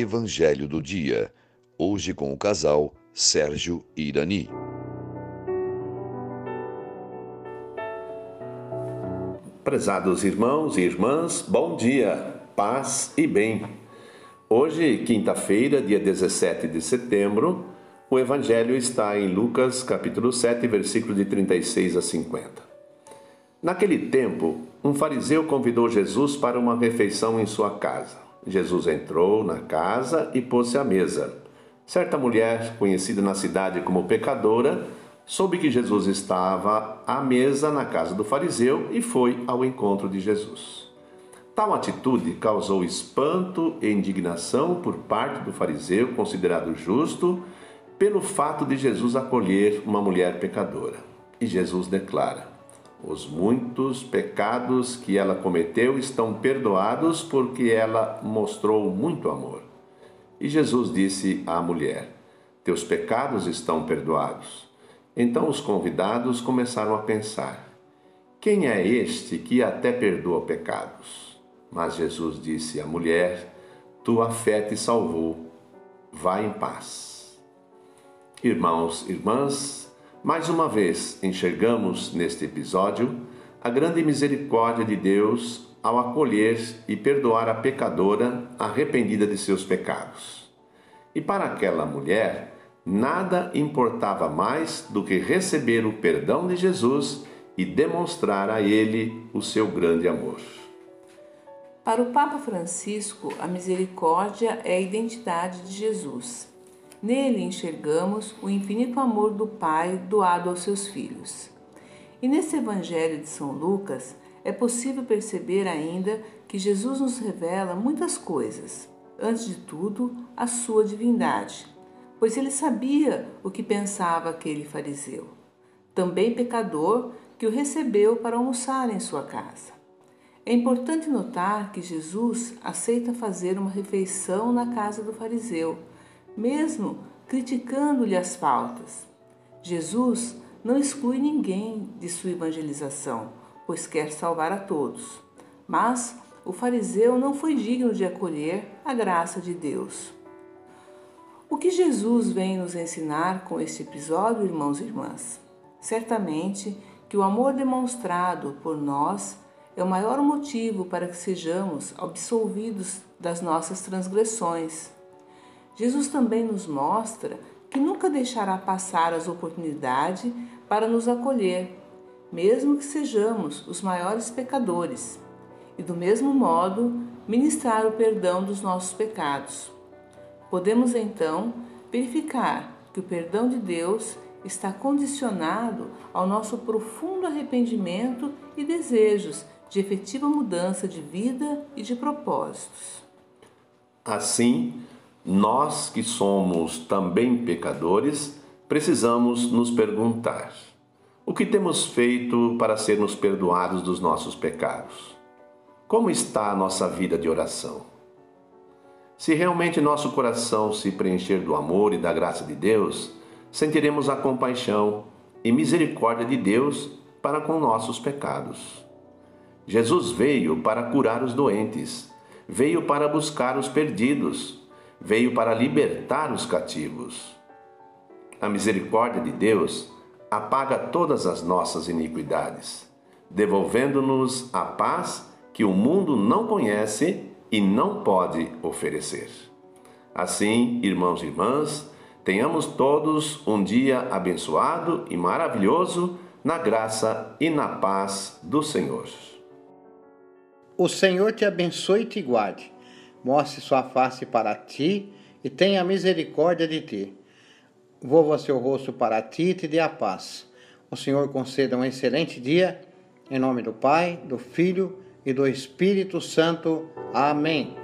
Evangelho do Dia. Hoje com o casal Sérgio e Irani. Prezados irmãos e irmãs, bom dia, paz e bem. Hoje, quinta-feira, dia 17 de setembro, o Evangelho está em Lucas, capítulo 7, versículo de 36 a 50. Naquele tempo, um fariseu convidou Jesus para uma refeição em sua casa. Jesus entrou na casa e pôs-se à mesa. Certa mulher, conhecida na cidade como pecadora, soube que Jesus estava à mesa na casa do fariseu e foi ao encontro de Jesus. Tal atitude causou espanto e indignação por parte do fariseu, considerado justo, pelo fato de Jesus acolher uma mulher pecadora. E Jesus declara: Os muitos pecados que ela cometeu estão perdoados porque ela mostrou muito amor. E Jesus disse à mulher: Teus pecados estão perdoados. Então os convidados começaram a pensar: Quem é este que até perdoa pecados? Mas Jesus disse à mulher: Tua fé te salvou. Vá em paz. Irmãos, irmãs, mais uma vez enxergamos neste episódio a grande misericórdia de Deus ao acolher e perdoar a pecadora arrependida de seus pecados. E para aquela mulher, nada importava mais do que receber o perdão de Jesus e demonstrar a ele o seu grande amor. Para o Papa Francisco, a misericórdia é a identidade de Jesus. Nele enxergamos o infinito amor do Pai doado aos seus filhos. E nesse Evangelho de São Lucas é possível perceber ainda que Jesus nos revela muitas coisas. Antes de tudo, a sua divindade, pois ele sabia o que pensava aquele fariseu, também pecador que o recebeu para almoçar em sua casa. É importante notar que Jesus aceita fazer uma refeição na casa do fariseu mesmo criticando-lhe as faltas. Jesus não exclui ninguém de sua evangelização, pois quer salvar a todos. Mas o fariseu não foi digno de acolher a graça de Deus. O que Jesus vem nos ensinar com este episódio, irmãos e irmãs? Certamente que o amor demonstrado por nós é o maior motivo para que sejamos absolvidos das nossas transgressões Jesus também nos mostra que nunca deixará passar as oportunidades para nos acolher, mesmo que sejamos os maiores pecadores, e do mesmo modo ministrar o perdão dos nossos pecados. Podemos então verificar que o perdão de Deus está condicionado ao nosso profundo arrependimento e desejos de efetiva mudança de vida e de propósitos. Assim, nós que somos também pecadores, precisamos nos perguntar: o que temos feito para sermos perdoados dos nossos pecados? Como está a nossa vida de oração? Se realmente nosso coração se preencher do amor e da graça de Deus, sentiremos a compaixão e misericórdia de Deus para com nossos pecados. Jesus veio para curar os doentes, veio para buscar os perdidos veio para libertar os cativos. A misericórdia de Deus apaga todas as nossas iniquidades, devolvendo-nos a paz que o mundo não conhece e não pode oferecer. Assim, irmãos e irmãs, tenhamos todos um dia abençoado e maravilhoso na graça e na paz do Senhor. O Senhor te abençoe e te guarde mostre sua face para ti e tenha misericórdia de ti. Volva seu rosto para ti e te dê a paz. O Senhor conceda um excelente dia, em nome do Pai, do Filho e do Espírito Santo. Amém.